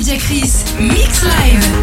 DJ Mix Live.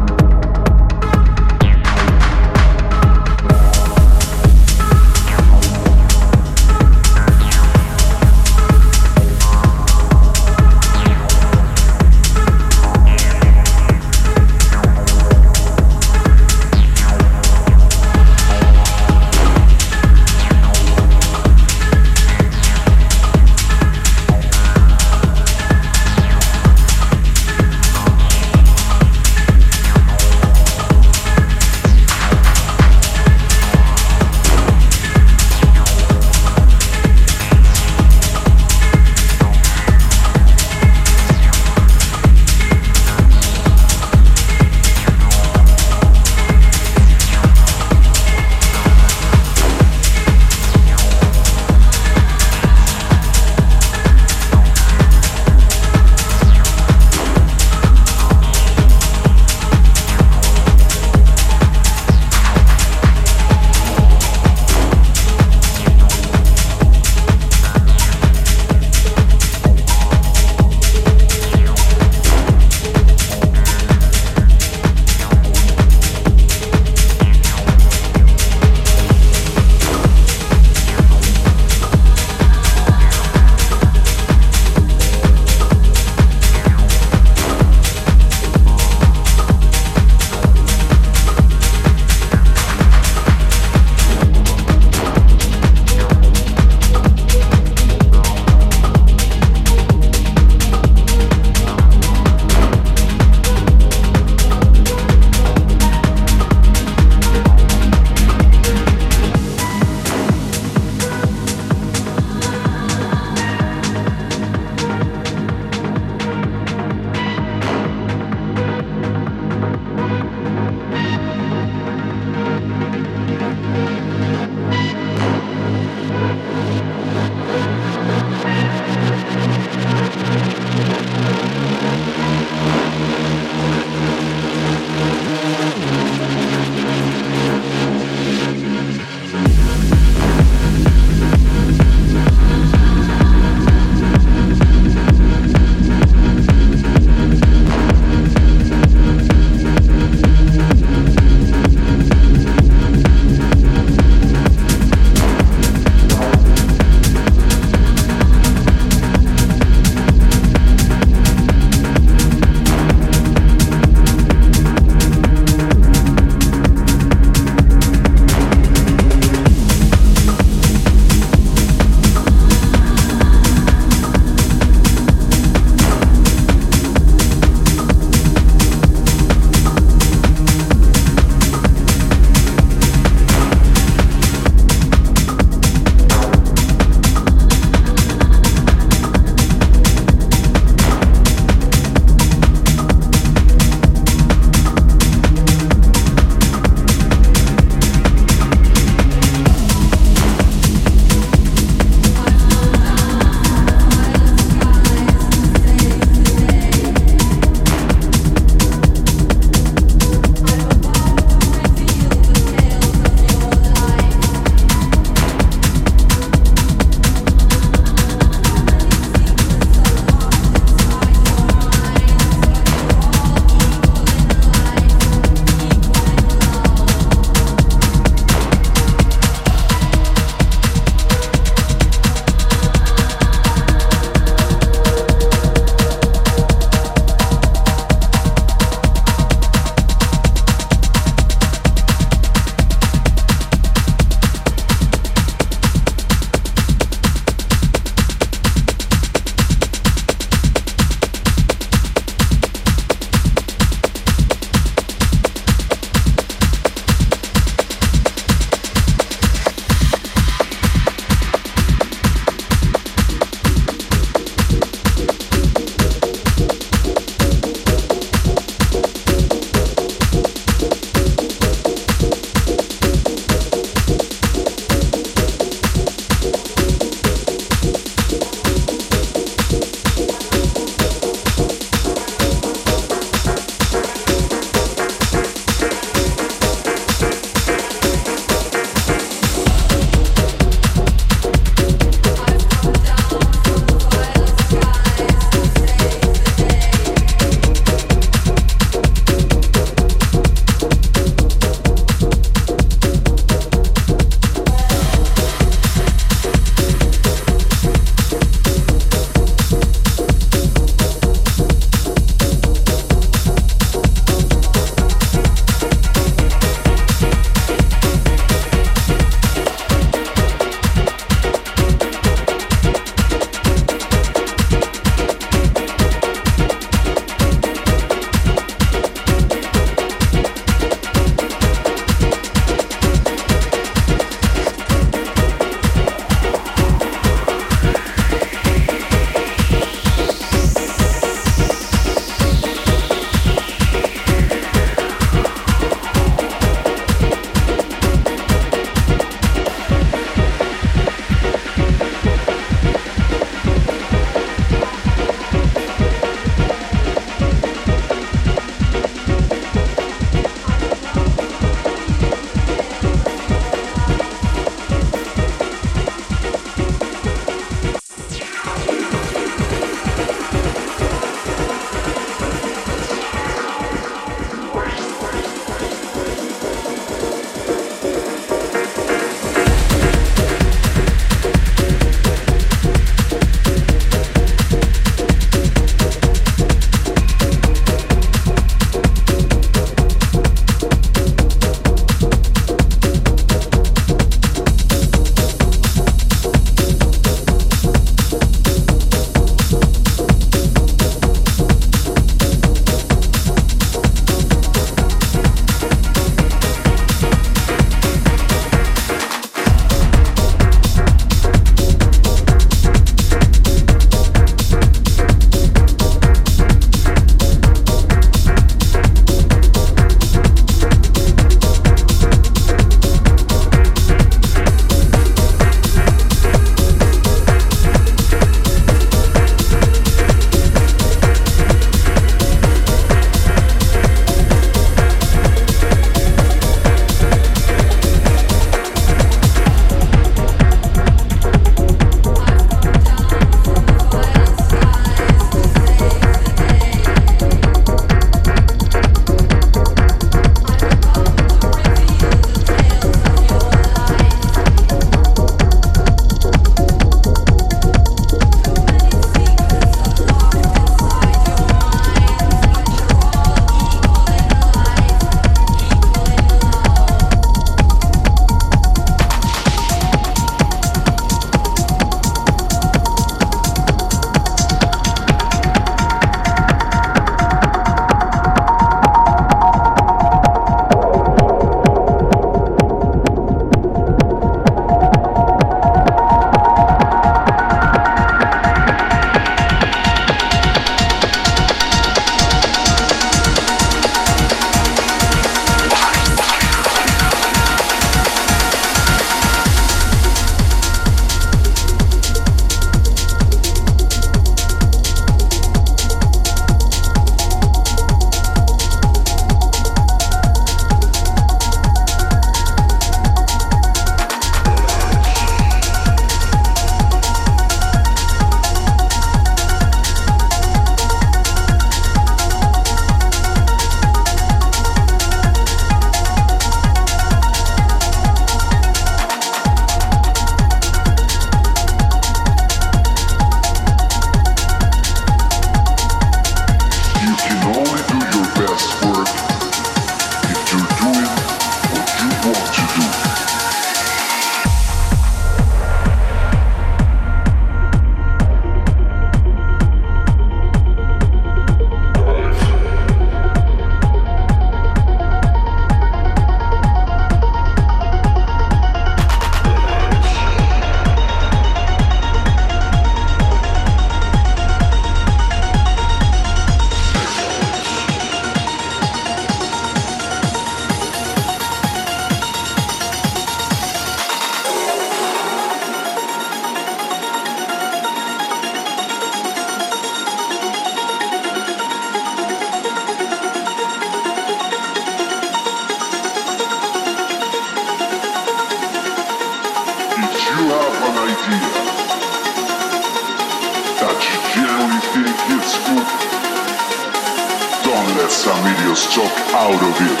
Out of it.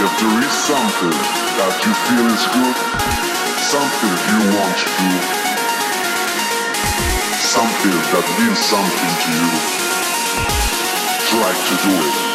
If there is something that you feel is good, something you want to do, something that means something to you, try to do it.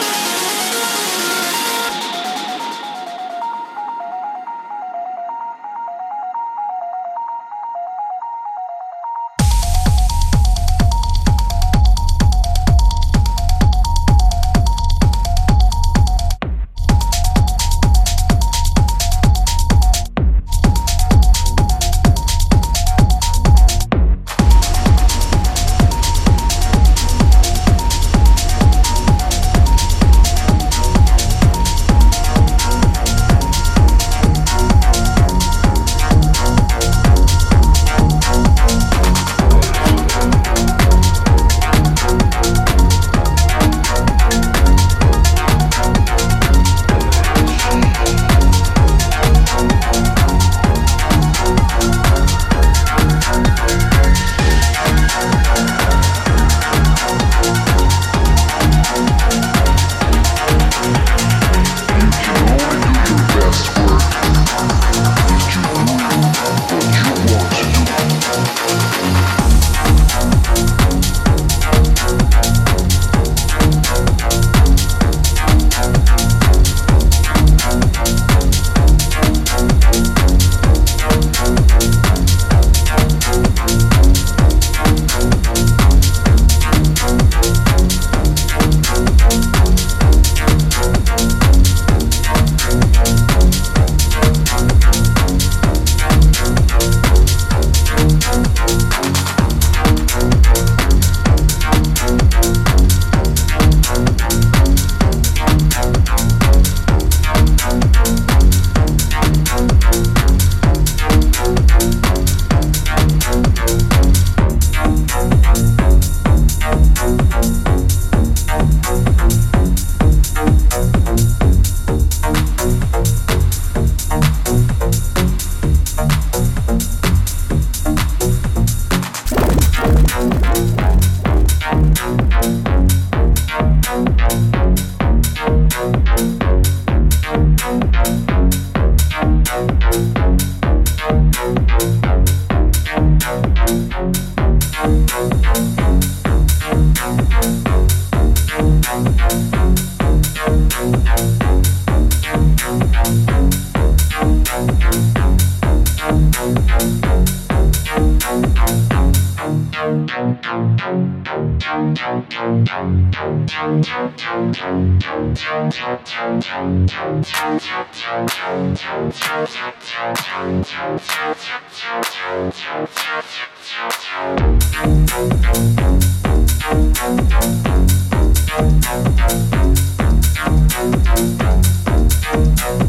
Thank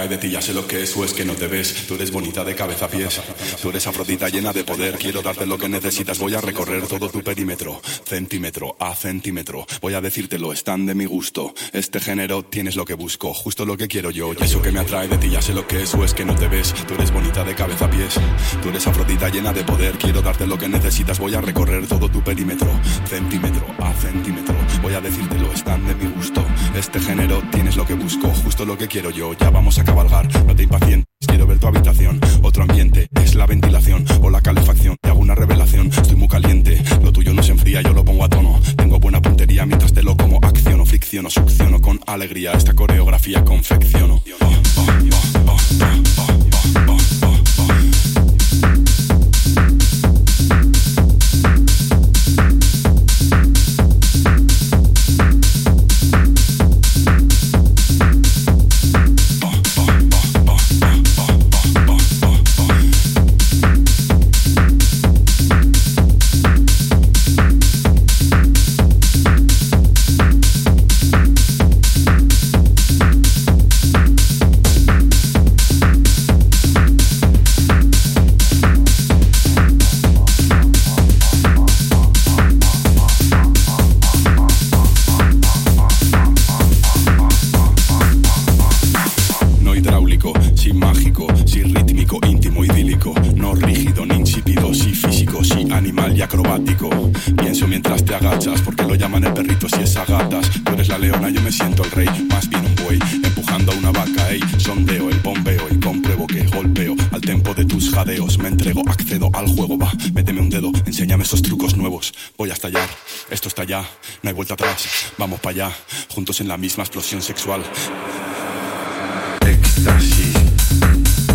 Atrae de ti ya sé lo que es o es que no te ves. Tú eres bonita de cabeza a pies. Tú eres afrodita llena de poder. Quiero darte lo que necesitas. Voy a recorrer todo tu perímetro, centímetro a centímetro. Voy a decírtelo, están de mi gusto. Este género tienes lo que busco, justo lo que quiero yo. Y eso que me atrae de ti ya sé lo que es o es que no te ves. Tú eres bonita de cabeza a pies. Tú eres afrodita llena de poder. Quiero darte lo que necesitas. Voy a recorrer todo tu perímetro, centímetro a centímetro. Voy a decírtelo, están de mi gusto. Este género tienes lo que busco, justo lo que quiero yo. Ya vamos a cabalgar, no te impacientes. Quiero ver tu habitación, otro ambiente, es la ventilación o la calefacción. Te hago una revelación, estoy muy caliente, lo tuyo no se enfría, yo lo pongo a tono. Tengo buena puntería mientras te lo como, acciono, fricciono, succiono con alegría, esta coreografía confecciono. No hay vuelta atrás. Vamos para allá, juntos en la misma explosión sexual. Éxtasis.